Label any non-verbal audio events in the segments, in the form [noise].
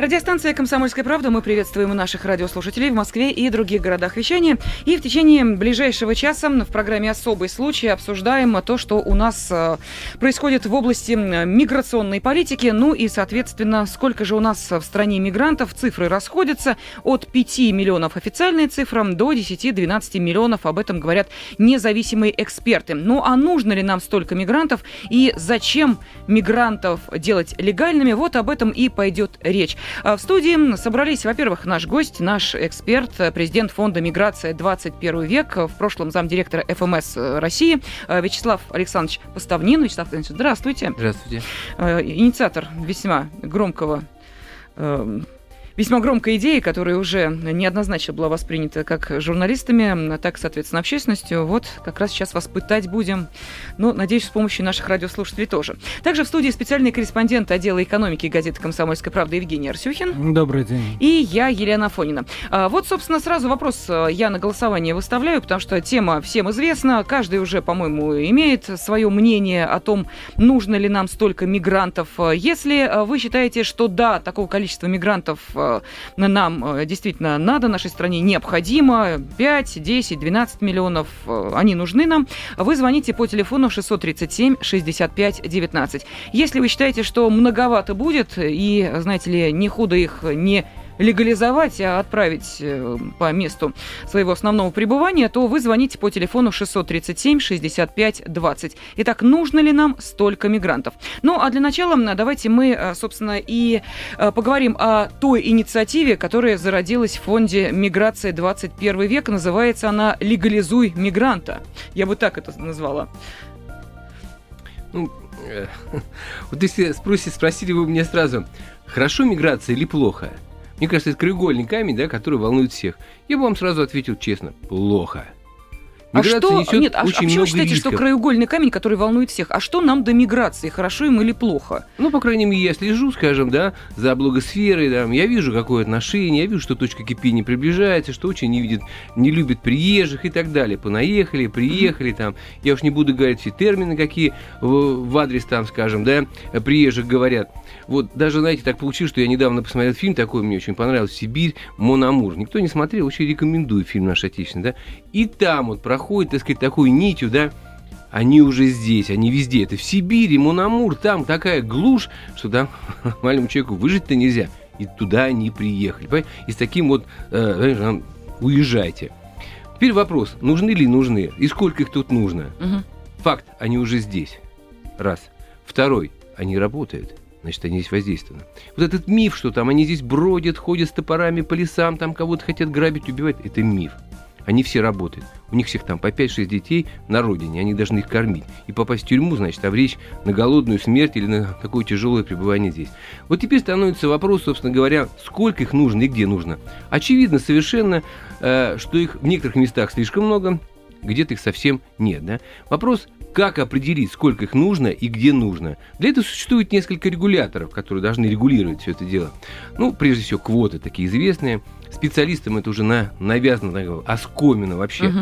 Радиостанция «Комсомольская правда». Мы приветствуем наших радиослушателей в Москве и других городах вещания. И в течение ближайшего часа в программе «Особый случай» обсуждаем то, что у нас э, происходит в области миграционной политики. Ну и, соответственно, сколько же у нас в стране мигрантов. Цифры расходятся от 5 миллионов официальной цифры до 10-12 миллионов. Об этом говорят независимые эксперты. Ну а нужно ли нам столько мигрантов и зачем мигрантов делать легальными? Вот об этом и пойдет речь. А в студии собрались, во-первых, наш гость, наш эксперт, президент фонда «Миграция 21 век», в прошлом замдиректора ФМС России Вячеслав Александрович Поставнин. Вячеслав Александрович, здравствуйте. Здравствуйте. Инициатор весьма громкого весьма громкая идея, которая уже неоднозначно была воспринята как журналистами, так, соответственно, общественностью. Вот как раз сейчас вас пытать будем. Но, надеюсь, с помощью наших радиослушателей тоже. Также в студии специальный корреспондент отдела экономики газеты «Комсомольская правда» Евгений Арсюхин. Добрый день. И я, Елена Фонина. А, вот, собственно, сразу вопрос э, я на голосование выставляю, потому что тема всем известна. Каждый уже, по-моему, имеет свое мнение о том, нужно ли нам столько мигрантов. Если вы считаете, что да, такого количества мигрантов нам э, действительно надо, нашей стране необходимо. 5, 10, 12 миллионов, э, они нужны нам. Вы звоните по телефону 637 65 19. Если вы считаете, что многовато будет, и, знаете ли, не худо их не легализовать, а отправить э, по месту своего основного пребывания, то вы звоните по телефону 637 65 20. Итак, нужно ли нам столько мигрантов? Ну, а для начала давайте мы, э, собственно, и э, поговорим о той инициативе, которая зародилась в фонде «Миграция 21 век». Называется она «Легализуй мигранта». Я бы так это назвала. Ну, [laughs] вот если спросите, спросили вы меня сразу, хорошо миграция или плохо? Мне кажется, это краеугольный камень, да, который волнует всех. Я бы вам сразу ответил честно, плохо. Миграция а что, нет, а, а почему считаете, рисков. что краеугольный камень, который волнует всех? А что нам до миграции, хорошо им или плохо? Ну, по крайней мере, я слежу, скажем, да, за благосферой, да, я вижу, какое отношение, я вижу, что точка кипения приближается, что очень не видит, не любит приезжих и так далее. Понаехали, приехали, там, я уж не буду говорить все термины, какие в, в адрес, там, скажем, да, приезжих говорят. Вот даже, знаете, так получилось, что я недавно посмотрел фильм такой, мне очень понравился, «Сибирь. Монамур». Никто не смотрел, очень рекомендую фильм наш отечественный, да. И там вот проходит проходит, так сказать, такой нитью, да, они уже здесь, они везде. Это в Сибири, Монамур, там такая глушь, что там [laughs] маленькому человеку выжить-то нельзя. И туда они приехали. Понимаете? И с таким вот, э, уезжайте. Теперь вопрос, нужны ли нужны? И сколько их тут нужно? Угу. Факт, они уже здесь. Раз. Второй, они работают. Значит, они здесь воздействованы. Вот этот миф, что там они здесь бродят, ходят с топорами по лесам, там кого-то хотят грабить, убивать, это миф. Они все работают. У них всех там по 5-6 детей на родине, они должны их кормить. И попасть в тюрьму, значит, обречь на голодную смерть или на такое тяжелое пребывание здесь. Вот теперь становится вопрос, собственно говоря, сколько их нужно и где нужно. Очевидно совершенно, э, что их в некоторых местах слишком много, где-то их совсем нет. Да? Вопрос, как определить, сколько их нужно и где нужно. Для этого существует несколько регуляторов, которые должны регулировать все это дело. Ну, прежде всего, квоты такие известные. Специалистам это уже на, навязано, так, оскомено вообще. Угу.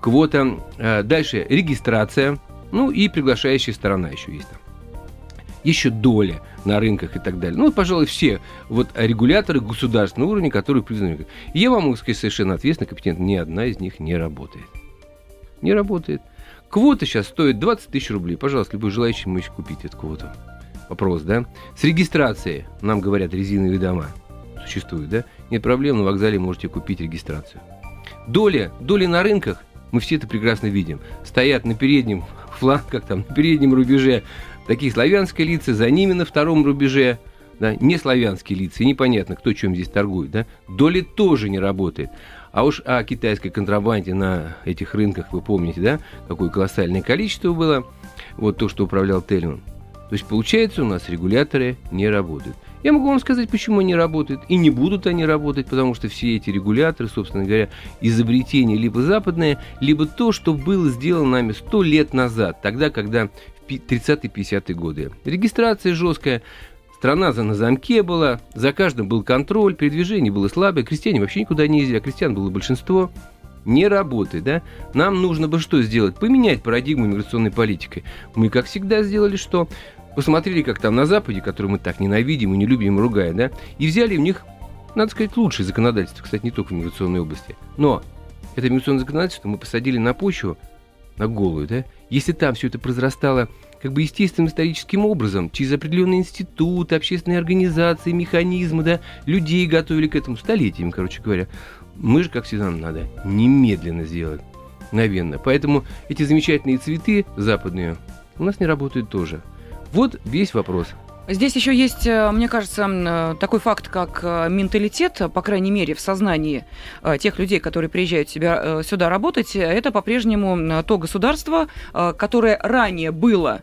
Квота. Э, дальше регистрация. Ну и приглашающая сторона еще есть там еще доля на рынках и так далее. Ну, пожалуй, все вот регуляторы государственного уровня, которые признаны. Я вам могу сказать совершенно ответственно, компетентно, ни одна из них не работает. Не работает. Квота сейчас стоит 20 тысяч рублей. Пожалуйста, любой желающий может купить эту квоту. Вопрос, да? С регистрацией, нам говорят, резиновые дома существуют, да? Нет проблем, на вокзале можете купить регистрацию. Доля, доли на рынках, мы все это прекрасно видим. Стоят на переднем [laughs] флангах, там, на переднем рубеже такие славянские лица, за ними на втором рубеже да, не славянские лица, и непонятно, кто чем здесь торгует, да, доли тоже не работает. А уж о китайской контрабанде на этих рынках, вы помните, да, какое колоссальное количество было, вот то, что управлял Тельман. То есть, получается, у нас регуляторы не работают. Я могу вам сказать, почему они работают. И не будут они работать, потому что все эти регуляторы, собственно говоря, изобретения либо западные, либо то, что было сделано нами сто лет назад, тогда, когда в 30-50-е годы. Регистрация жесткая, Страна за на замке была, за каждым был контроль, передвижение было слабое, крестьяне вообще никуда не ездили, а крестьян было большинство. не работает, да? Нам нужно бы что сделать? Поменять парадигму миграционной политики. Мы, как всегда, сделали что? Посмотрели, как там на Западе, который мы так ненавидим и не любим ругаем, да? И взяли у них, надо сказать, лучшее законодательство, кстати, не только в миграционной области. Но это миграционное законодательство мы посадили на почву, на голую, да? Если там все это произрастало как бы естественным историческим образом, через определенные институты, общественные организации, механизмы, да, людей готовили к этому столетиями, короче говоря. Мы же, как всегда, нам надо немедленно сделать, мгновенно. Поэтому эти замечательные цветы западные у нас не работают тоже. Вот весь вопрос. Здесь еще есть, э, мне кажется, э, такой факт, как э, менталитет, по крайней мере, в сознании тех людей, которые приезжают себя, сюда работать. Это по-прежнему то государство, которое ранее было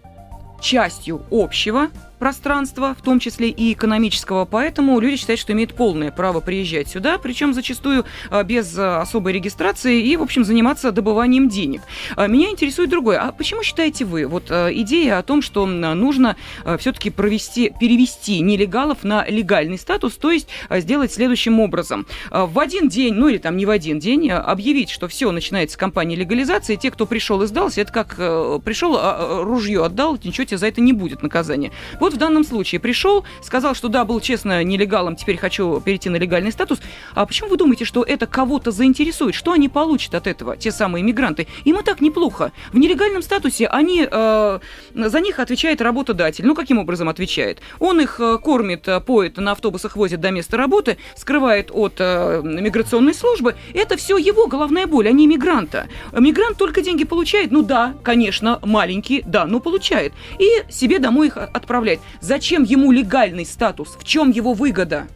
частью общего пространства, в том числе и экономического, поэтому люди считают, что имеют полное право приезжать сюда, причем зачастую а, без а, особой регистрации и, в общем, заниматься добыванием денег. А, меня интересует другое. А почему считаете вы, вот идея о том, что нужно все-таки провести, перевести нелегалов на легальный статус, то есть сделать следующим образом. В один день, ну или там не в один день, объявить, что все, начинается кампания легализации, те, кто пришел и сдался, это как пришел, ружье отдал, ничего тебе за это не будет наказания. Вот в данном случае пришел, сказал, что да, был честно нелегалом, теперь хочу перейти на легальный статус. А почему вы думаете, что это кого-то заинтересует? Что они получат от этого, те самые мигранты? Им и так неплохо. В нелегальном статусе они, э, за них отвечает работодатель. Ну, каким образом отвечает? Он их э, кормит, э, поет, на автобусах возит до места работы, скрывает от э, миграционной службы. Это все его головная боль, а не мигранта. Мигрант только деньги получает, ну да, конечно, маленький, да, но получает. И себе домой их отправляет отвечает. Зачем ему легальный статус? В чем его выгода?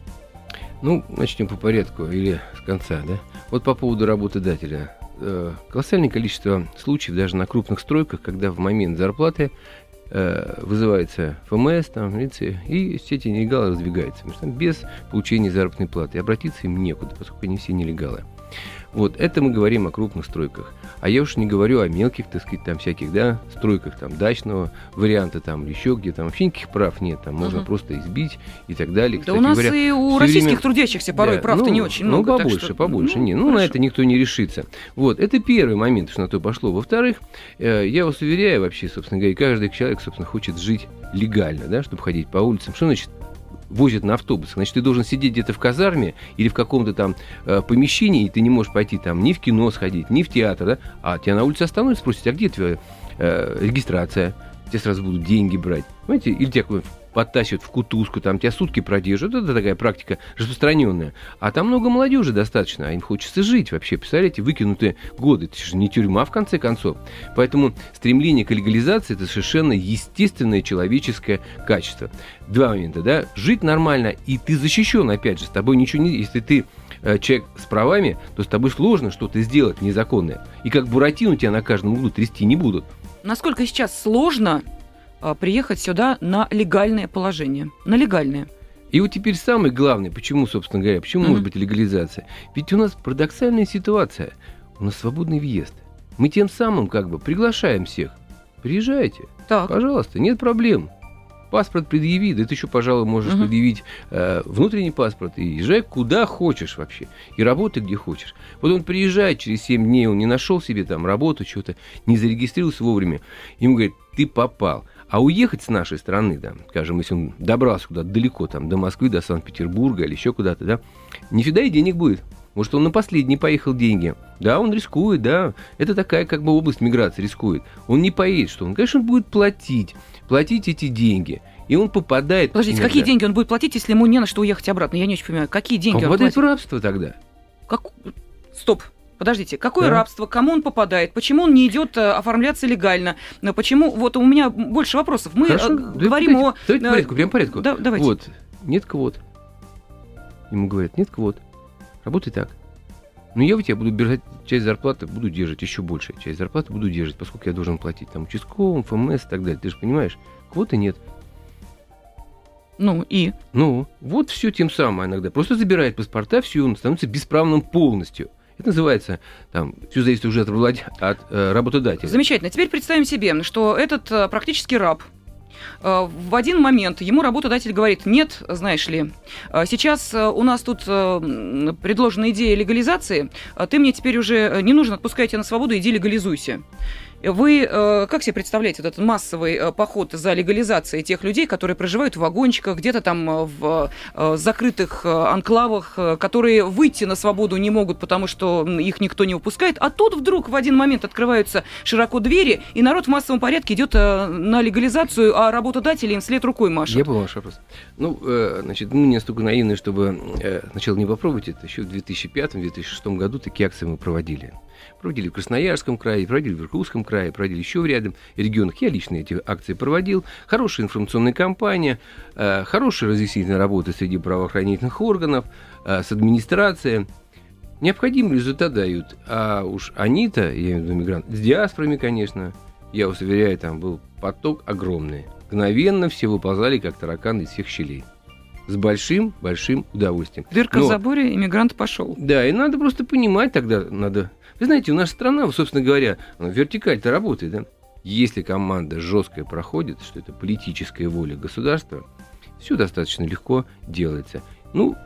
Ну, начнем по порядку или с конца, да? Вот по поводу работодателя. Э, колоссальное количество случаев даже на крупных стройках, когда в момент зарплаты э, вызывается ФМС, там, милиция, и все эти нелегалы раздвигаются. Без получения заработной платы. И обратиться им некуда, поскольку они все нелегалы. Вот, это мы говорим о крупных стройках. А я уж не говорю о мелких, так сказать, там всяких, да, стройках, там, дачного варианта, там, еще где там вообще никаких прав нет, там, можно uh-huh. просто избить и так далее. Да Кстати, у нас говоря, и у российских время... трудящихся порой да, прав-то ну, не очень ну, много. Ну, побольше, что... побольше, ну, не, ну, хорошо. на это никто не решится. Вот, это первый момент, что на то пошло. Во-вторых, э, я вас уверяю вообще, собственно говоря, каждый человек, собственно, хочет жить легально, да, чтобы ходить по улицам. Что значит возят на автобусах. Значит, ты должен сидеть где-то в казарме или в каком-то там э, помещении, и ты не можешь пойти там ни в кино сходить, ни в театр, да? А тебя на улице остановят, спросят, а где твоя э, регистрация? Тебе сразу будут деньги брать. Понимаете? Или тебя подтащат в кутузку, там тебя сутки продержат. Это такая практика распространенная. А там много молодежи достаточно, а им хочется жить вообще. Представляете, выкинутые годы. Это же не тюрьма, в конце концов. Поэтому стремление к легализации – это совершенно естественное человеческое качество. Два момента, да? Жить нормально, и ты защищен, опять же, с тобой ничего не... Если ты э, человек с правами, то с тобой сложно что-то сделать незаконное. И как Буратино тебя на каждом углу трясти не будут. Насколько сейчас сложно приехать сюда на легальное положение. На легальное. И вот теперь самый главный, почему, собственно говоря, почему mm-hmm. может быть легализация? Ведь у нас парадоксальная ситуация. У нас свободный въезд. Мы тем самым как бы приглашаем всех. Приезжайте. Так. Пожалуйста, нет проблем. Паспорт предъяви, да ты еще, пожалуй, можешь угу. предъявить э, внутренний паспорт и езжай куда хочешь вообще. И работай где хочешь. Вот он приезжает через 7 дней, он не нашел себе там работу, что-то, не зарегистрировался вовремя. Ему говорят, ты попал. А уехать с нашей страны, да, скажем, если он добрался куда-то далеко, там, до Москвы, до Санкт-Петербурга или еще куда-то, да, не всегда и денег будет. Может, он на последний поехал деньги. Да, он рискует, да. Это такая как бы область миграции рискует. Он не поедет, что он, конечно, он будет платить. Платить эти деньги. И он попадает... Подождите, иногда. какие деньги он будет платить, если ему не на что уехать обратно? Я не очень понимаю. Какие деньги он, он попадает платит? в рабство тогда. Как... Стоп. Подождите, какое да. рабство, кому он попадает, почему он не идет э, оформляться легально, почему, вот у меня больше вопросов. Мы Хорошо, э, говорим давайте, о... Давайте по порядку, прям по порядку. Да, давайте. Вот, нет квот. Ему говорят, нет квот, работай так. Ну, я у тебя буду держать часть зарплаты, буду держать еще больше. Часть зарплаты буду держать, поскольку я должен платить там участковым, ФМС и так далее. Ты же понимаешь, квоты нет. Ну и? Ну, вот все тем самым иногда. Просто забирает паспорта, все, он становится бесправным полностью. Это называется, там, все зависит уже от, влад... от э, работодателя. Замечательно. Теперь представим себе, что этот э, практически раб Э, в один момент ему работодатель говорит, нет, знаешь ли, сейчас у нас тут предложена идея легализации, ты мне теперь уже не нужно, отпускай тебя на свободу, иди легализуйся. Вы э, как себе представляете этот массовый э, поход за легализацией тех людей, которые проживают в вагончиках, где-то там э, в закрытых анклавах, которые выйти на свободу не могут, потому что их никто не выпускает, а тут вдруг в один момент открываются широко двери, и народ в массовом порядке идет на легализацию, а работодатели им след рукой машут. Я понял ваш вопрос. Ну, значит, мы не настолько наивны, чтобы сначала не попробовать это. Еще в 2005-2006 году такие акции мы проводили проводили в Красноярском крае, проводили в Иркутском крае, проводили еще в рядом регионах. Я лично эти акции проводил. Хорошая информационная кампания, э, хорошая разъяснительная работа среди правоохранительных органов, э, с администрацией. Необходимый результат дают. А уж они-то, я имею в виду мигрант, с диаспорами, конечно, я вас уверяю, там был поток огромный. Мгновенно все выползали, как тараканы из всех щелей с большим-большим удовольствием. Дырка Но, в заборе, иммигрант пошел. Да, и надо просто понимать тогда, надо вы знаете, у нас страна, собственно говоря, вертикаль-то работает, да? Если команда жесткая проходит, что это политическая воля государства, все достаточно легко делается. Ну,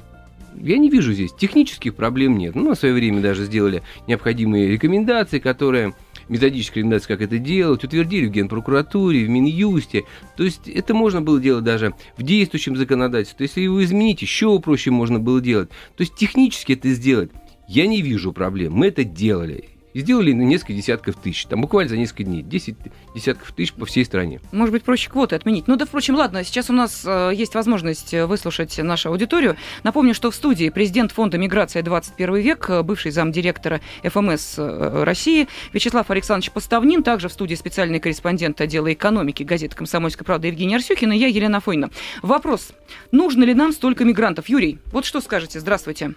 я не вижу здесь технических проблем нет. Ну, на свое время даже сделали необходимые рекомендации, которые методические рекомендации, как это делать, утвердили в Генпрокуратуре, в Минюсте. То есть это можно было делать даже в действующем законодательстве. То есть если его изменить, еще проще можно было делать. То есть технически это сделать я не вижу проблем. Мы это делали. Сделали на несколько десятков тысяч. Там буквально за несколько дней. 10 десятков тысяч по всей стране. Может быть, проще квоты отменить. Ну да, впрочем, ладно, сейчас у нас э, есть возможность выслушать нашу аудиторию. Напомню, что в студии президент Фонда «Миграция 21 век», э, бывший замдиректора ФМС э, России Вячеслав Александрович Поставнин, также в студии специальный корреспондент отдела экономики газеты «Комсомольская правда» Евгения Арсюхина и я, Елена Фойна. Вопрос. Нужно ли нам столько мигрантов? Юрий, вот что скажете? Здравствуйте.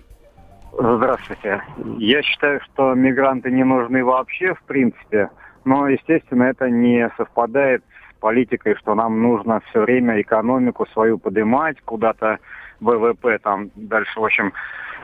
Здравствуйте. Я считаю, что мигранты не нужны вообще, в принципе. Но, естественно, это не совпадает с политикой, что нам нужно все время экономику свою поднимать, куда-то ВВП там дальше, в общем,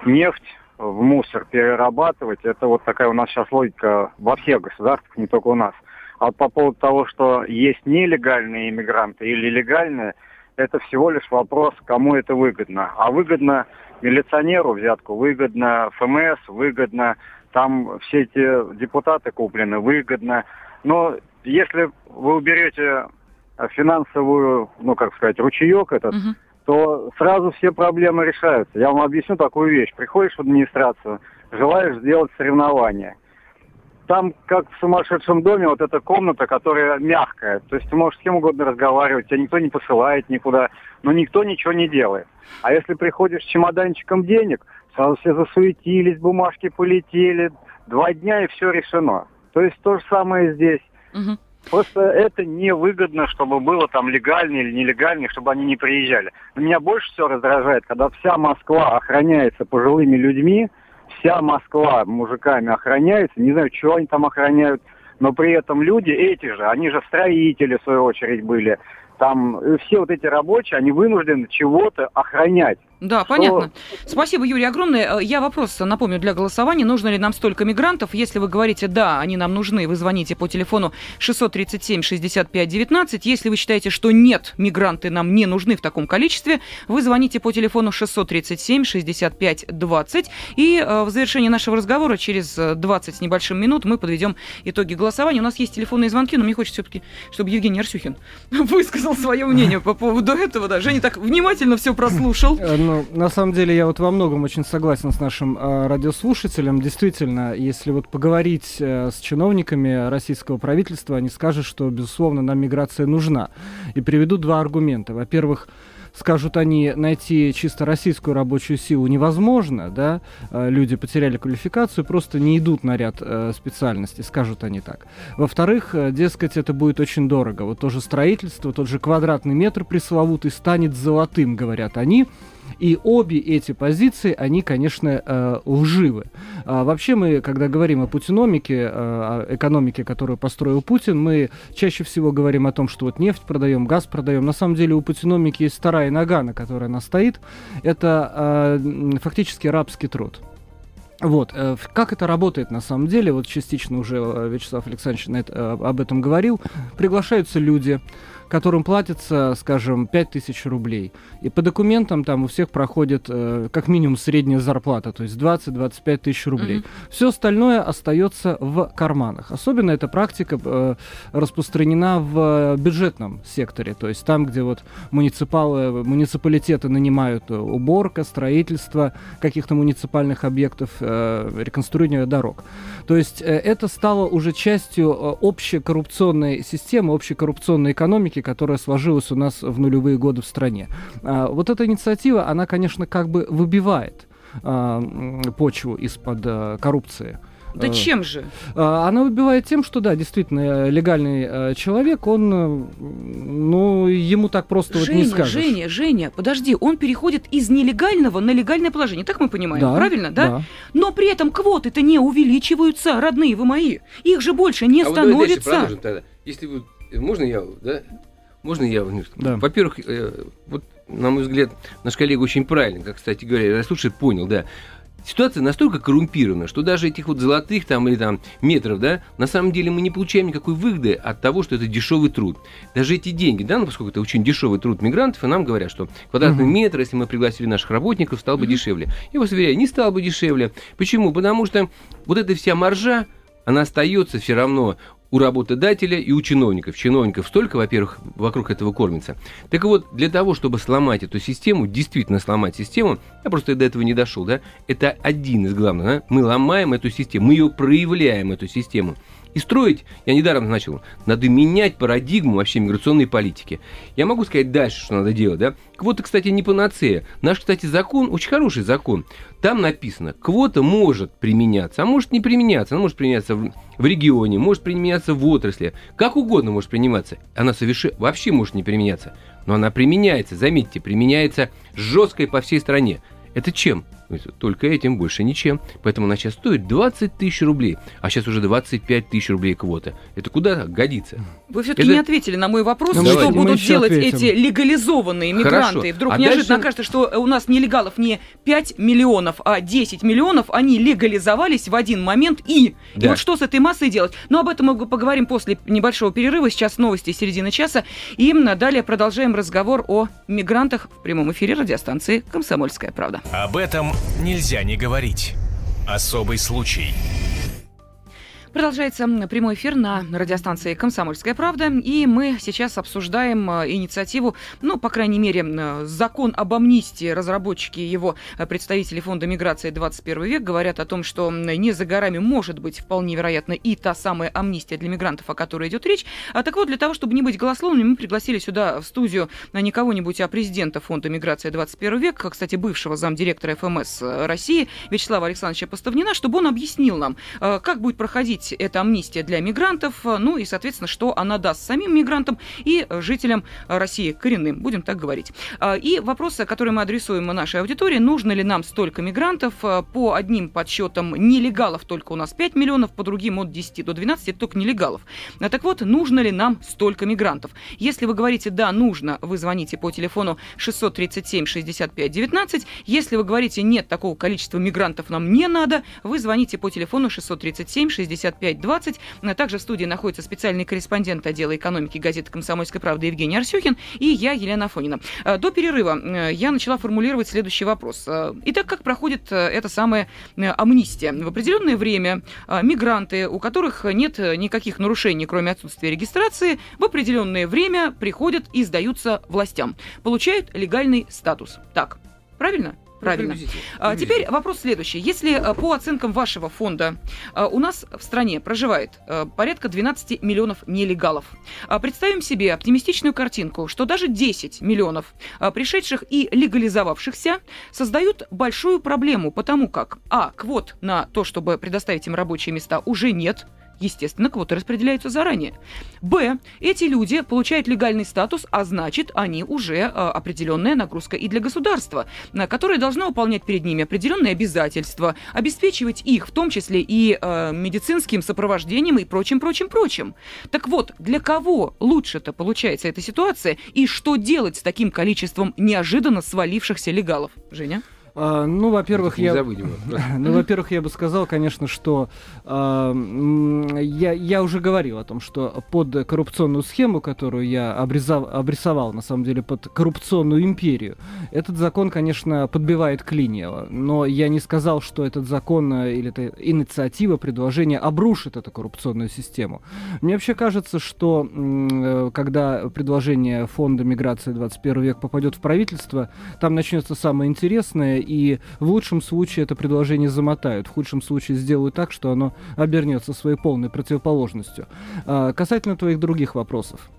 нефть в мусор перерабатывать. Это вот такая у нас сейчас логика во всех государствах, не только у нас. А по поводу того, что есть нелегальные иммигранты или легальные, это всего лишь вопрос, кому это выгодно. А выгодно милиционеру взятку выгодно, ФМС выгодно, там все эти депутаты куплены выгодно. Но если вы уберете финансовую, ну, как сказать, ручеек этот, угу. то сразу все проблемы решаются. Я вам объясню такую вещь. Приходишь в администрацию, желаешь сделать соревнования там, как в сумасшедшем доме, вот эта комната, которая мягкая. То есть ты можешь с кем угодно разговаривать, тебя никто не посылает никуда, но никто ничего не делает. А если приходишь с чемоданчиком денег, сразу все засуетились, бумажки полетели, два дня и все решено. То есть то же самое здесь. Угу. Просто это невыгодно, чтобы было там легально или нелегально, чтобы они не приезжали. Но меня больше всего раздражает, когда вся Москва охраняется пожилыми людьми, вся Москва мужиками охраняется, не знаю, чего они там охраняют, но при этом люди эти же, они же строители, в свою очередь, были, там э, все вот эти рабочие, они вынуждены чего-то охранять. Да, понятно. Спасибо, Юрий, огромное. Э, я вопрос напомню для голосования. Нужно ли нам столько мигрантов? Если вы говорите, да, они нам нужны, вы звоните по телефону 637-65-19. Если вы считаете, что нет, мигранты нам не нужны в таком количестве, вы звоните по телефону 637-65-20. И э, в завершении нашего разговора через 20 с небольшим минут мы подведем итоги голосования. У нас есть телефонные звонки, но мне хочется все-таки, чтобы Евгений Арсюхин [laughs] высказал свое мнение [laughs] по поводу этого. Да, Женя так внимательно все прослушал. Ну, на самом деле я вот во многом очень согласен с нашим э, радиослушателем. Действительно, если вот поговорить э, с чиновниками российского правительства, они скажут, что, безусловно, нам миграция нужна. И приведут два аргумента. Во-первых, скажут они, найти чисто российскую рабочую силу невозможно, да, э, люди потеряли квалификацию, просто не идут на ряд э, специальностей, скажут они так. Во-вторых, э, дескать, это будет очень дорого. Вот тоже строительство, тот же квадратный метр пресловутый станет золотым, говорят они. И обе эти позиции, они, конечно, э, лживы. А вообще мы, когда говорим о путиномике, э, о экономике, которую построил Путин, мы чаще всего говорим о том, что вот нефть продаем, газ продаем. На самом деле у путиномики есть вторая нога, на которой она стоит. Это э, фактически рабский труд. Вот, как это работает на самом деле, вот частично уже Вячеслав Александрович об этом говорил. Приглашаются люди, которым платится, скажем, 5000 рублей. И по документам там у всех проходит э, как минимум средняя зарплата, то есть 20-25 тысяч рублей. Mm-hmm. Все остальное остается в карманах. Особенно эта практика э, распространена в бюджетном секторе, то есть там, где вот муниципалы, муниципалитеты нанимают уборка, строительство каких-то муниципальных объектов, э, реконструирование дорог. То есть э, это стало уже частью э, общей коррупционной системы, общей коррупционной экономики, которая сложилась у нас в нулевые годы в стране. А, вот эта инициатива, она, конечно, как бы выбивает а, почву из-под а, коррупции. Да чем же? Она выбивает тем, что да, действительно, легальный человек, он, ну, ему так просто Женя, вот не скажешь. Женя, Женя, подожди, он переходит из нелегального на легальное положение, так мы понимаем, да, правильно, да? да? Но при этом квоты-то не увеличиваются, родные вы мои. Их же больше не а становится. Вот тогда. Если вы, можно я, да? Можно я? Да. Во-первых, э, вот на мой взгляд, наш коллега очень правильно, как, кстати говоря, я слушай, понял, да ситуация настолько коррумпирована, что даже этих вот золотых там или там метров, да, на самом деле мы не получаем никакой выгоды от того, что это дешевый труд. Даже эти деньги, да, ну, поскольку это очень дешевый труд мигрантов, и нам говорят, что квадратный uh-huh. метр, если мы пригласили наших работников, стал бы uh-huh. дешевле. Я вас уверяю, не стал бы дешевле. Почему? Потому что вот эта вся маржа, она остается все равно у работодателя и у чиновников. Чиновников столько, во-первых, вокруг этого кормится. Так вот, для того, чтобы сломать эту систему, действительно сломать систему, я просто до этого не дошел, да, это один из главных, да? мы ломаем эту систему, мы ее проявляем, эту систему. И строить, я недаром начал, надо менять парадигму вообще миграционной политики. Я могу сказать дальше, что надо делать, да? Квота, кстати, не панацея. Наш, кстати, закон, очень хороший закон. Там написано, квота может применяться, а может не применяться. Она может применяться в, в регионе, может применяться в отрасли. Как угодно может приниматься. Она совершенно вообще может не применяться. Но она применяется, заметьте, применяется жестко и по всей стране. Это чем? Только этим, больше ничем. Поэтому она сейчас стоит 20 тысяч рублей, а сейчас уже 25 тысяч рублей квота. Это куда годится? Вы все-таки Это... не ответили на мой вопрос, ну, что будут делать ответим. эти легализованные мигранты. Хорошо. Вдруг а неожиданно дальше... окажется, что у нас нелегалов не 5 миллионов, а 10 миллионов, они легализовались в один момент и... Да. И вот что с этой массой делать? Но об этом мы поговорим после небольшого перерыва. Сейчас новости середины часа. И далее продолжаем разговор о мигрантах в прямом эфире радиостанции «Комсомольская правда». Об этом нельзя не говорить. Особый случай. Продолжается прямой эфир на радиостанции «Комсомольская правда», и мы сейчас обсуждаем э, инициативу, ну, по крайней мере, э, закон об амнистии. Разработчики его, э, представители Фонда миграции 21 век, говорят о том, что не за горами может быть вполне вероятно и та самая амнистия для мигрантов, о которой идет речь. А так вот, для того, чтобы не быть голословными, мы пригласили сюда в студию не кого-нибудь, а президента Фонда миграции 21 век, кстати, бывшего замдиректора ФМС России Вячеслава Александровича Поставнина, чтобы он объяснил нам, как будет проходить быть эта амнистия для мигрантов, ну и, соответственно, что она даст самим мигрантам и жителям России коренным, будем так говорить. А, и вопросы, которые мы адресуем нашей аудитории, нужно ли нам столько мигрантов? По одним подсчетам нелегалов только у нас 5 миллионов, по другим от 10 до 12, это только нелегалов. А, так вот, нужно ли нам столько мигрантов? Если вы говорите «да, нужно», вы звоните по телефону 637 65 19. Если вы говорите «нет, такого количества мигрантов нам не надо», вы звоните по телефону 637 65 5520. Также в студии находится специальный корреспондент отдела экономики газеты «Комсомольская правда» Евгений Арсюхин и я, Елена Афонина. А, до перерыва я начала формулировать следующий вопрос. А, итак, как проходит э, эта самая э, амнистия? В определенное время а, мигранты, у которых нет никаких нарушений, кроме отсутствия регистрации, в определенное время приходят и сдаются властям. Получают легальный статус. Так, правильно? Правильно. А, теперь вопрос следующий. Если а, по оценкам вашего фонда а, у нас в стране проживает а, порядка 12 миллионов нелегалов, а, представим себе оптимистичную картинку, что даже 10 миллионов а, пришедших и легализовавшихся создают большую проблему, потому как, а, квот на то, чтобы предоставить им рабочие места уже нет, естественно, квоты распределяются заранее. Б. Эти люди получают легальный статус, а значит, они уже э, определенная нагрузка и для государства, на которое должно выполнять перед ними определенные обязательства, обеспечивать их, в том числе и э, медицинским сопровождением и прочим, прочим, прочим. Так вот, для кого лучше-то получается эта ситуация и что делать с таким количеством неожиданно свалившихся легалов? Женя? А, ну, во-первых, я... [laughs] Ну, во-первых, я бы сказал, конечно, что а, я, я уже говорил о том, что под коррупционную схему, которую я обрезав- обрисовал, на самом деле, под коррупционную империю, этот закон, конечно, подбивает клинья. Но я не сказал, что этот закон э, или эта инициатива, предложение обрушит эту коррупционную систему. Мне вообще кажется, что э, когда предложение фонда миграции 21 век попадет в правительство, там начнется самое интересное, и в лучшем случае это предложение замотают, в худшем случае сделают так, что оно обернется своей полной противоположностью. А, касательно твоих других вопросов.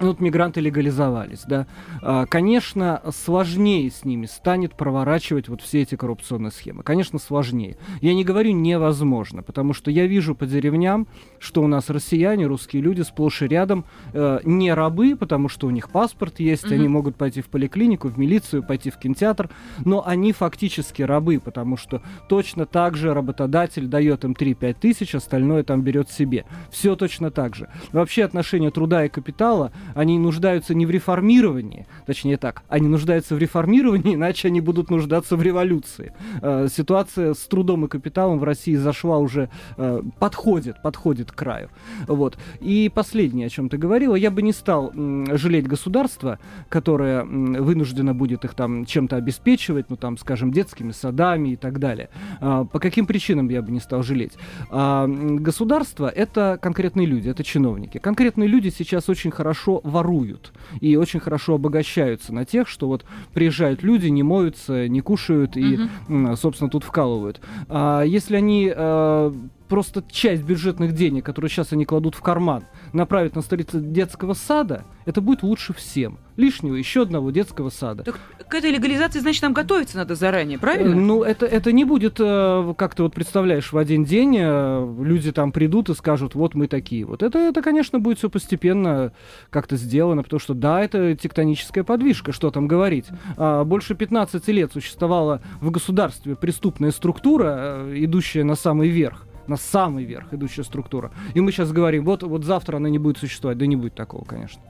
Ну, Вот мигранты легализовались, да. А, Конечно, сложнее с ними станет проворачивать вот все эти коррупционные схемы. Конечно, сложнее. Я не говорю невозможно, потому что я вижу по деревням, что у нас россияне, русские люди сплошь и рядом э, не рабы, потому что у них паспорт есть, Мгм. они могут пойти в поликлинику, в милицию, пойти в кинотеатр, но они фактически рабы, потому что точно так же работодатель дает им 3-5 тысяч, остальное там берет себе. Все точно так же. Вообще отношения труда и капитала, они нуждаются не в реформировании, точнее так, они нуждаются в реформировании, [laughs] иначе они будут нуждаться в революции. Э, Ситуация с трудом и капиталом в России зашла уже, э, подходит, подходит к краю. Вот. И последнее, о чем ты говорила, я бы не стал м, жалеть государство, которое м, вынуждено будет их там чем-то обеспечивать, ну там, скажем, детскими садами и так далее. А, По каким причинам я бы не стал жалеть? А, Государство — это конкретные люди, это чиновники. Конкретные люди сейчас очень хорошо воруют и очень хорошо обогащаются на тех, что вот приезжают люди, не моются, не кушают и, м, собственно, тут вкалывают. А если они э, просто часть бюджетных денег, которые сейчас они кладут в карман, направят на строительство детского сада, это будет лучше всем. Лишнего еще одного детского сада. Так к этой легализации, значит, нам готовиться надо заранее, Э, правильно? Ну, это, это не будет, э, как ты вот представляешь, в один день э, люди там придут и скажут, вот мы такие. Вот это, это конечно, будет все постепенно как-то сделано, потому что, да, это тектоническая подвижка, что там говорить. А, больше 15 лет существовала в государстве преступная структура, э, идущая на самый верх на самый верх идущая структура. И мы сейчас говорим, вот, вот завтра она не будет существовать. Да не будет такого, конечно.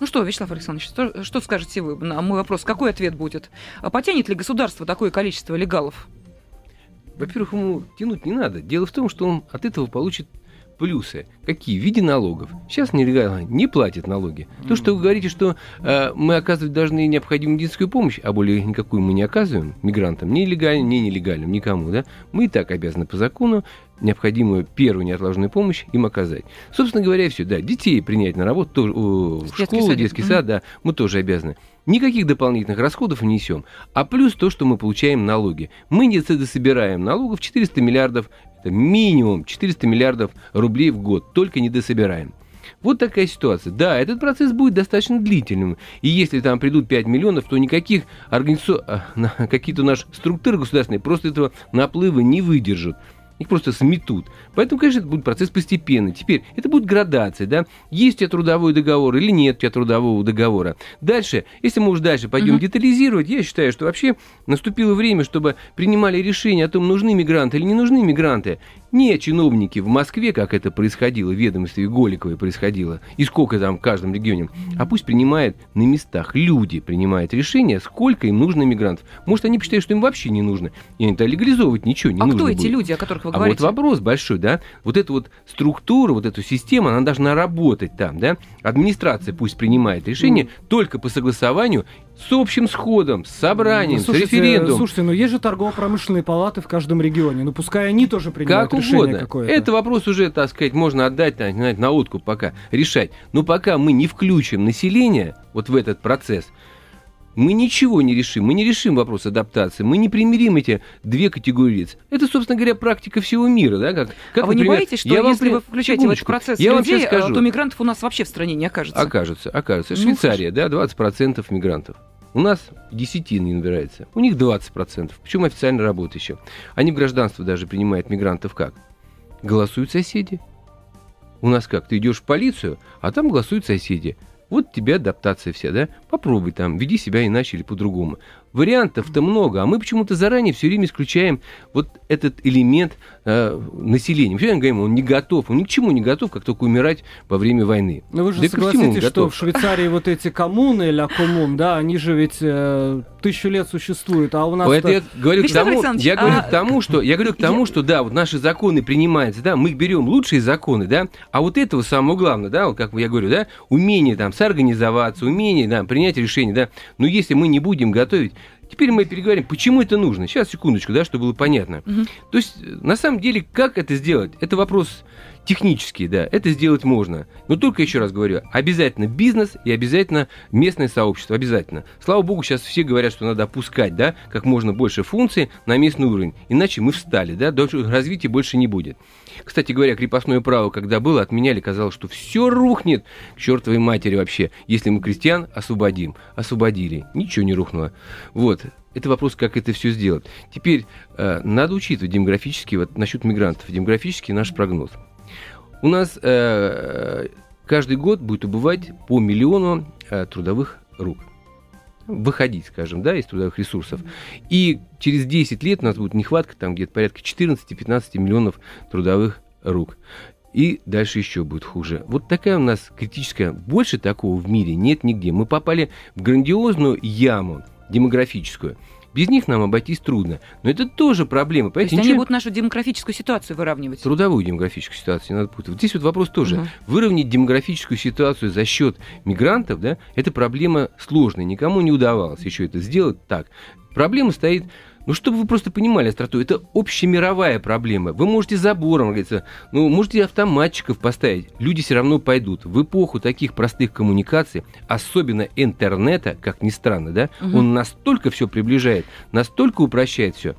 Ну что, Вячеслав Александрович, что, что скажете вы на мой вопрос? Какой ответ будет? А потянет ли государство такое количество легалов? Во-первых, ему тянуть не надо. Дело в том, что он от этого получит плюсы. Какие? В виде налогов. Сейчас нелегально не платят налоги. То, что вы говорите, что э, мы оказывать должны необходимую медицинскую помощь, а более никакую мы не оказываем мигрантам, ни легальным, ни нелегальным, никому, да, мы и так обязаны по закону необходимую первую неотложную помощь им оказать. Собственно говоря, все, да, детей принять на работу, тоже, о, в школу, садик. детский сад, да, мы тоже обязаны. Никаких дополнительных расходов не несем. А плюс то, что мы получаем налоги. Мы не собираем налогов 400 миллиардов, это минимум 400 миллиардов рублей в год, только не дособираем. Вот такая ситуация. Да, этот процесс будет достаточно длительным. И если там придут 5 миллионов, то никаких организа... на- какие-то наши структуры государственные просто этого наплыва не выдержат. Их просто сметут. Поэтому, конечно, это будет процесс постепенный. Теперь, это будет градация, да? Есть у тебя трудовой договор или нет у тебя трудового договора. Дальше, если мы уж дальше пойдем Мгм. детализировать, я считаю, что вообще наступило время, чтобы принимали решение о том, нужны мигранты или не нужны мигранты. Не чиновники в Москве, как это происходило, в ведомстве Голиковой происходило, и сколько там в каждом регионе, а пусть принимает на местах, люди принимают решение, сколько им нужно мигрантов. Может, они посчитают, что им вообще не нужно, и они-то легализовывать ничего не а нужно кто эти будет. люди, о которых вы А говорите? вот вопрос большой, да, вот эта вот структура, вот эта система, она должна работать там, да, администрация пусть принимает решение только по согласованию с общим сходом, с собранием, Ну, слушайте, с референдумом. Слушайте, ну есть же торгово-промышленные палаты в каждом регионе. Ну пускай они тоже принимают Как решение угодно. какое-то. Это вопрос уже, так сказать, можно отдать так, знаете, на откуп пока, решать. Но пока мы не включим население вот в этот процесс, мы ничего не решим. Мы не решим вопрос адаптации. Мы не примирим эти две категории лиц. Это, собственно говоря, практика всего мира. Да? Как, как, а вы не например, боитесь, что я вам если при- вы включаете секундочку. процесс я вам людей, сейчас а, скажу. то мигрантов у нас вообще в стране не окажется? Окажется, окажется. Ну, Швейцария, да, 20% мигрантов. У нас десятина не набирается. У них 20%. Причем официально работают еще. Они в гражданство даже принимают мигрантов как? Голосуют соседи. У нас как? Ты идешь в полицию, а там голосуют соседи. Вот тебе адаптация вся, да? Попробуй там, веди себя иначе или по-другому. Вариантов-то много, а мы почему-то заранее все время исключаем вот этот элемент э, населения. Мы все время говорим, он не готов, он ни к чему не готов, как только умирать во время войны. Но вы же Да согласитесь, что в Швейцарии вот эти коммуны, ля коммун, да, они же ведь э, тысячу лет существуют, а у нас Это я говорю к тому, я говорю а- к тому, что я говорю к тому, что да, вот наши законы принимаются, да, мы берем лучшие законы, да, а вот этого самого главного, да, вот как я говорю, да, умение там соорганизоваться, умение, да, принять решение, да, но если мы не будем готовить, теперь мы переговорим, почему это нужно. Сейчас секундочку, да, чтобы было понятно. Мгм. То есть э, на самом деле как это сделать? Это вопрос технический, да, это сделать можно. Но только еще раз говорю, обязательно бизнес и обязательно местное сообщество, обязательно. Слава богу, сейчас все говорят, что надо опускать, да, как можно больше функций на местный уровень, иначе мы встали, да, дальше развития больше не будет. Кстати говоря, крепостное право, когда было, отменяли, казалось, что все рухнет к чертовой матери вообще, если мы крестьян освободим. Освободили, ничего не рухнуло. Вот. Это вопрос, как это все сделать. Теперь э, надо учитывать демографически, вот насчет мигрантов, демографический наш прогноз. У нас э, каждый год будет убывать по миллиону э, трудовых рук. Выходить, скажем, да, из трудовых ресурсов. И через 10 лет у нас будет нехватка там где-то порядка 14-15 миллионов трудовых рук. И дальше еще будет хуже. Вот такая у нас критическая. Больше такого в мире нет нигде. Мы попали в грандиозную яму демографическую. Без них нам обойтись трудно. Но это тоже проблема. То есть Понимаете, они ничего- будут нашу демографическую ситуацию выравнивать. трудовую демографическую ситуацию не надо путать. Вот здесь вот вопрос тоже. Мгм. Выровнять демографическую ситуацию за счет мигрантов, да, это проблема сложная. Никому не удавалось еще это сделать так. Проблема стоит, ну, чтобы вы просто понимали остроту, это общемировая проблема. Вы можете забором, говорится, ну, можете автоматчиков поставить. Люди все равно пойдут. В эпоху таких простых коммуникаций, особенно интернета, как ни странно, да, Мгм. он настолько все приближает, настолько упрощает все.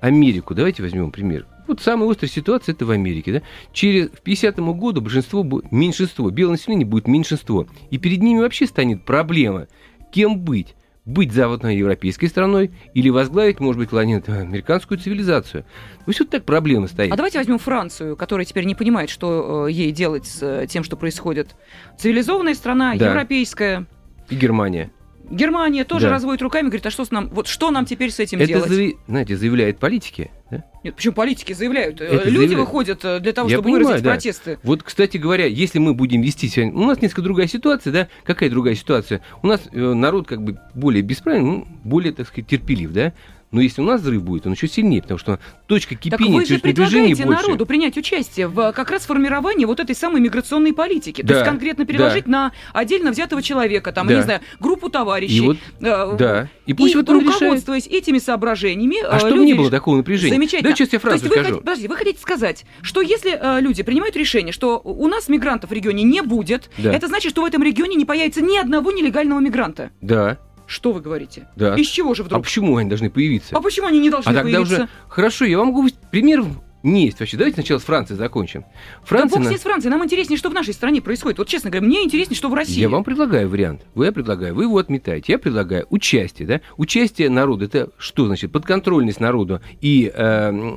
Америку, давайте возьмем пример. Вот самая острая ситуация это в Америке. Да? Через в 50 году большинство, меньшинство, белое население будет меньшинство. И перед ними вообще станет проблема, кем быть. Быть западноевропейской страной или возглавить, может быть, клонит американскую цивилизацию. Вот так проблема стоит. А давайте возьмем Францию, которая теперь не понимает, что э, ей делать с э, тем, что происходит. Цивилизованная страна, Да. европейская. И Германия. Германия тоже Да. разводит руками, говорит, а что с нам, вот что нам теперь с этим Это, делать? заяви- знаете, заявляет политики. да? Нет, почему политики заявляют? Э, Это Люди заявляют. выходят э, для того, Я чтобы понимаю, выразить да. протесты. Вот, кстати говоря, если мы будем вести себя... У нас несколько другая ситуация, да? Какая другая ситуация? У нас э, народ как бы более бесправный, ну, более, так сказать, терпелив, да? Но если у нас взрыв будет, он еще сильнее, потому что точка Так кипения, вы же предлагаете больше. народу принять участие в э, как раз формировании вот этой самой миграционной политики. То Да, есть конкретно переложить на отдельно взятого человека, там, Да. я не знаю, группу товарищей. И вот, э, да. И И, пусть вот он решает. руководствуясь этими соображениями, А э, чтобы не было такого напряжения. Замечательно. Да, сейчас я То фразу есть вы, скажу. хотите, подожди, вы хотите сказать, что если э, люди принимают решение, что у нас мигрантов в регионе не будет, Да. это значит, что в этом регионе не появится ни одного нелегального мигранта. Да, Что вы говорите? да. Из чего же А вдруг? почему они должны появиться? А почему они не должны А тогда появиться? уже... Хорошо, я вам могу... Примеров не есть вообще. Давайте сначала с Франции закончим. Да Франция... бог с на- с Францией. Нам интереснее, что в нашей стране происходит. Вот честно говоря, мне интереснее, что в России. Я вам предлагаю вариант. Вы я предлагаю, вы его отметаете. Я предлагаю участие, да? Участие народа. Это что значит? Подконтрольность народу и э,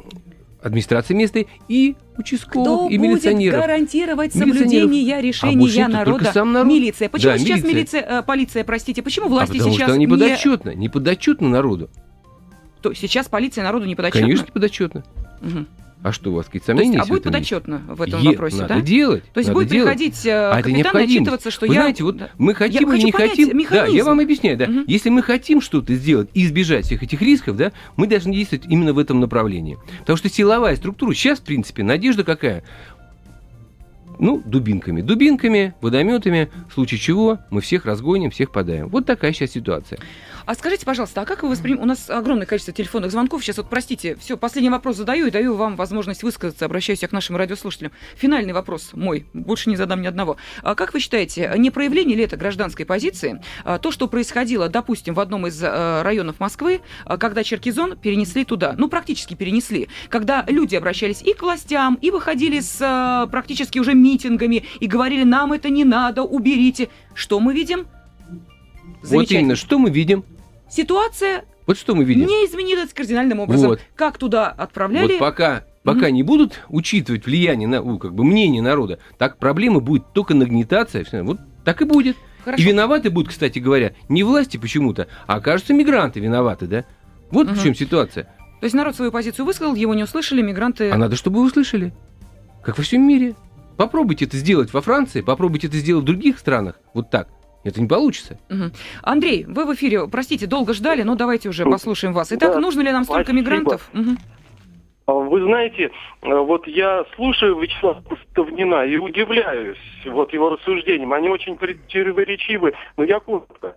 администрации местной, и участковых, Кто и будет милиционеров. гарантировать Милиционеров. соблюдение А решения никто, народа? только сам народ. Милиция. Почему Да, сейчас милиция. милиция, э, полиция, простите, почему А власти потому сейчас что не подотчетна. Не подотчетна народу. То сейчас полиция народу не подотчетна? Конечно, не подотчетна. Мгм. А что, у вас какие-то То есть, сомнения а есть в будет этом есть? подотчетно в этом Е- вопросе, надо да? делать. То есть надо будет делать. приходить э, А капитан отчитываться, что Вы я... знаете, вот Да. мы хотим или не хотим. Да, механизм. я вам объясняю, да. Мгм. Если мы хотим что-то сделать и избежать всех этих рисков, да, мы должны действовать именно в этом направлении. Потому что силовая структура сейчас, в принципе, надежда какая? Ну, дубинками. Дубинками, водометами, в случае чего мы всех разгоним, всех подаем. Вот такая сейчас ситуация. А скажите, пожалуйста, а как вы воспринимаете... У нас огромное количество телефонных звонков. Сейчас вот, простите, все, последний вопрос задаю и даю вам возможность высказаться. Обращаюсь я к нашим радиослушателям. Финальный вопрос мой. Больше не задам ни одного. А как вы считаете, не проявление ли это гражданской позиции? а, То, что происходило, допустим, в одном из э, районов Москвы, а, когда Черкизон перенесли туда. Ну, практически перенесли. Когда люди обращались и к властям, и выходили с э, практически уже митингами, и говорили, нам это не надо, уберите. Что мы видим? Вот именно, что мы видим? Ситуация Вот что мы видим? не изменилось кардинальным образом. Вот. Как туда отправляли? Вот пока, пока не будут учитывать влияние на, ну, как бы мнение народа, так проблема будет только нагнетаться. всё. Вот так и будет. Хорошо. И виноваты будут, кстати говоря, не власти почему-то, а окажутся мигранты виноваты, да? Вот Мгм. в чем ситуация. То есть народ свою позицию высказал, его не услышали, мигранты... А надо, чтобы услышали. Как во всем мире. Попробуйте это сделать во Франции, попробуйте это сделать в других странах. Вот так. Это не получится. Мгм. Андрей, вы в эфире, простите, долго ждали, но давайте уже послушаем вас. Итак, Да, нужно ли нам столько спасибо. мигрантов? А Вы знаете, вот я слушаю Вячеслава Ставнина и удивляюсь вот его рассуждениям. Они очень противоречивы, но я коротко.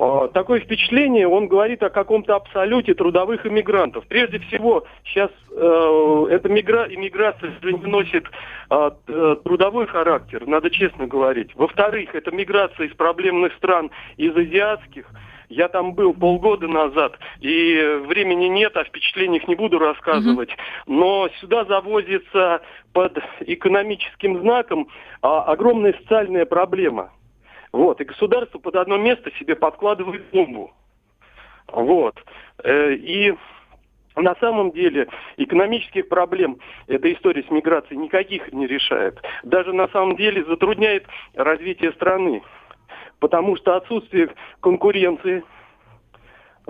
А, Такое впечатление, он говорит о каком-то абсолюте трудовых иммигрантов. Прежде всего, сейчас э, эта мигра... иммиграция же не носит т- э, трудовой характер, надо честно говорить. Во-вторых, это миграция из проблемных стран, из азиатских. Я там был полгода назад, и э, времени нет, о впечатлениях не буду рассказывать. Но сюда завозится под экономическим знаком а, огромная социальная проблема. Вот, и государство под одно место себе подкладывает бомбу. Вот. Э, И на самом деле экономических проблем эта история с миграцией никаких не решает. Даже на самом деле затрудняет развитие страны. Потому что отсутствие конкуренции,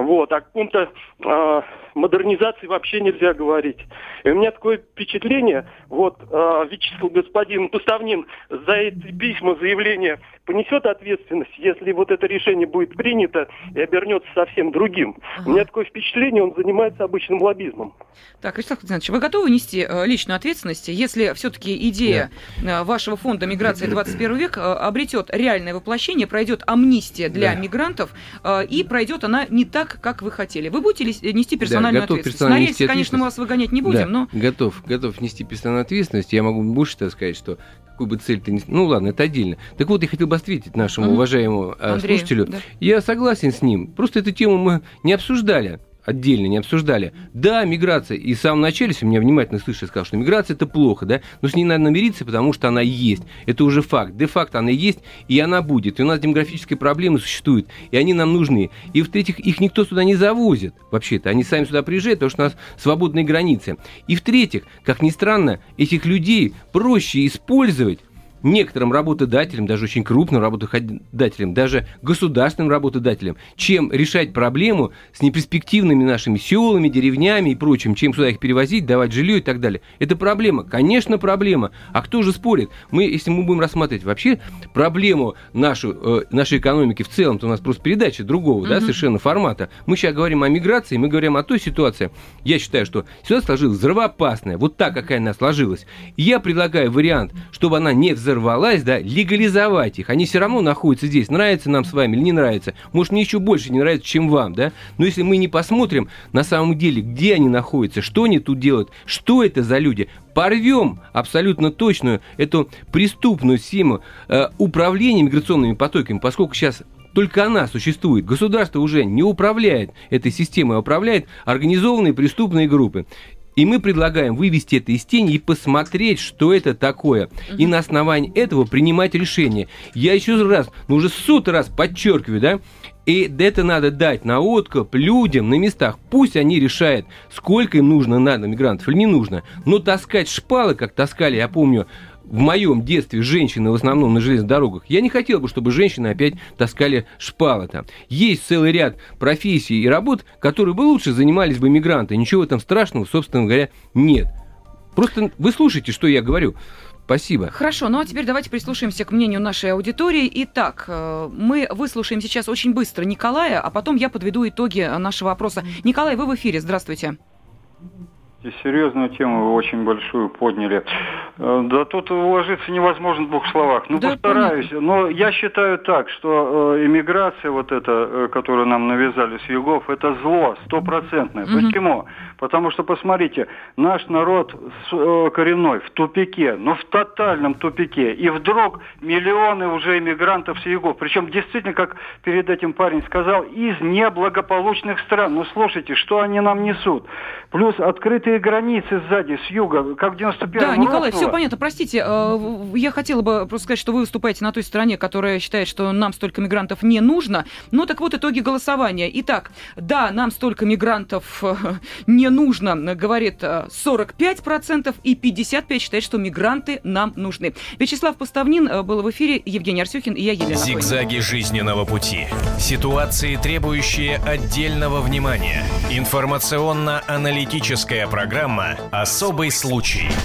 вот, о каком-то а, модернизации вообще нельзя говорить. И у меня такое впечатление, вот а, Вячеслав господин Поставнин за эти письма, заявления понесет ответственность, если вот это решение будет принято и обернется совсем другим. У меня такое впечатление, он занимается обычным лоббизмом. Так, Вячеслав Константинович, вы готовы нести э, личную ответственность, если все-таки идея э, вашего фонда «Миграция 21 век» э, обретет реальное воплощение, пройдет амнистия для Да. мигрантов, э, и пройдет она не так, как вы хотели? Вы будете ли- нести персональную готов ответственность? персонально На рельсы, конечно, мы вас выгонять не будем, Да, но... готов, готов нести персональную ответственность. Я могу больше так сказать, что какую бы цель ты не... Ну ладно, это отдельно. Так вот, я хотел бы ответить нашему уважаемому э, Андрею, слушателю. да. Я согласен с ним. Просто эту тему мы не обсуждали отдельно не обсуждали. Да, миграция. И в самом начале, если меня внимательно слышали, сказал, что миграция это плохо, да, но с ней надо намириться, потому что она есть. Это уже факт. Де-факто она есть, и она будет. И у нас демографические проблемы существуют, и они нам нужны. И в-третьих, их никто сюда не завозит, вообще-то. Они сами сюда приезжают, потому что у нас свободные границы. И в-третьих, как ни странно, этих людей проще использовать некоторым работодателям, даже очень крупным работодателям, даже государственным работодателям, чем решать проблему с неперспективными нашими селами, деревнями и прочим, чем сюда их перевозить, давать жилье и так далее. Это проблема, конечно, проблема. А кто же спорит? Мы, если мы будем рассматривать вообще проблему нашу, э, нашей экономики в целом, то у нас просто передача другого, да, Мгм. совершенно формата. Мы сейчас говорим о миграции, мы говорим о той ситуации. Я считаю, что ситуация сложилась взрывоопасная, вот так, какая она сложилась. И я предлагаю вариант, чтобы она не взорвалась, да, легализовать их. Они все равно находятся здесь. Нравится нам с вами или не нравится. Может, мне еще больше не нравится, чем вам, да? Но если мы не посмотрим на самом деле, где они находятся, что они тут делают, что это за люди, порвем абсолютно точную эту преступную схему э, управления миграционными потоками, поскольку сейчас только она существует. Государство уже не управляет этой системой, а управляет организованные преступные группы. И мы предлагаем вывести это из тени и посмотреть, что это такое. И на основании этого принимать решение. Я еще раз, ну уже сотый раз подчеркиваю, да, и это надо дать на откуп людям на местах. Пусть они решают, сколько им нужно надо мигрантов или не нужно. Но таскать шпалы, как таскали, я помню, в моем детстве женщины в основном на железных дорогах, я не хотел бы, чтобы женщины опять таскали шпалы там. Есть целый ряд профессий и работ, которые бы лучше занимались бы мигранты. Ничего в этом страшного, собственно говоря, нет. Просто вы слушайте, что я говорю. Спасибо. Хорошо, ну а теперь давайте прислушаемся к мнению нашей аудитории. Итак, э, мы выслушаем сейчас очень быстро Николая, а потом я подведу итоги нашего опроса. Николай, вы в эфире, здравствуйте. И серьезную тему вы очень большую подняли. Э, Да тут уложиться невозможно в двух словах. Ну, Да, постараюсь. Но я считаю так, что э, иммиграция вот эта, э, которую нам навязали с югов, это зло стопроцентное. Мгм. Почему? Потому что, посмотрите, наш народ э, коренной в тупике, но в тотальном тупике. И вдруг миллионы уже иммигрантов с югов. Причем действительно, как перед этим парень сказал, из неблагополучных стран. Ну, слушайте, что они нам несут? Плюс открытый российской границы сзади, с юга, как в 91 Да, Николай, все понятно. Простите, э, я хотела бы просто сказать, что вы выступаете на той стороне, которая считает, что нам столько мигрантов не нужно. Ну так вот, итоги голосования. Итак, да, нам столько мигрантов э, не нужно, говорит 45%, и 55% считает, что мигранты нам нужны. Вячеслав Поставнин был в эфире, Евгений Арсюхин и я, Елена Зигзаги жизненного пути. Ситуации, требующие отдельного внимания. Информационно-аналитическая программа «Особый случай».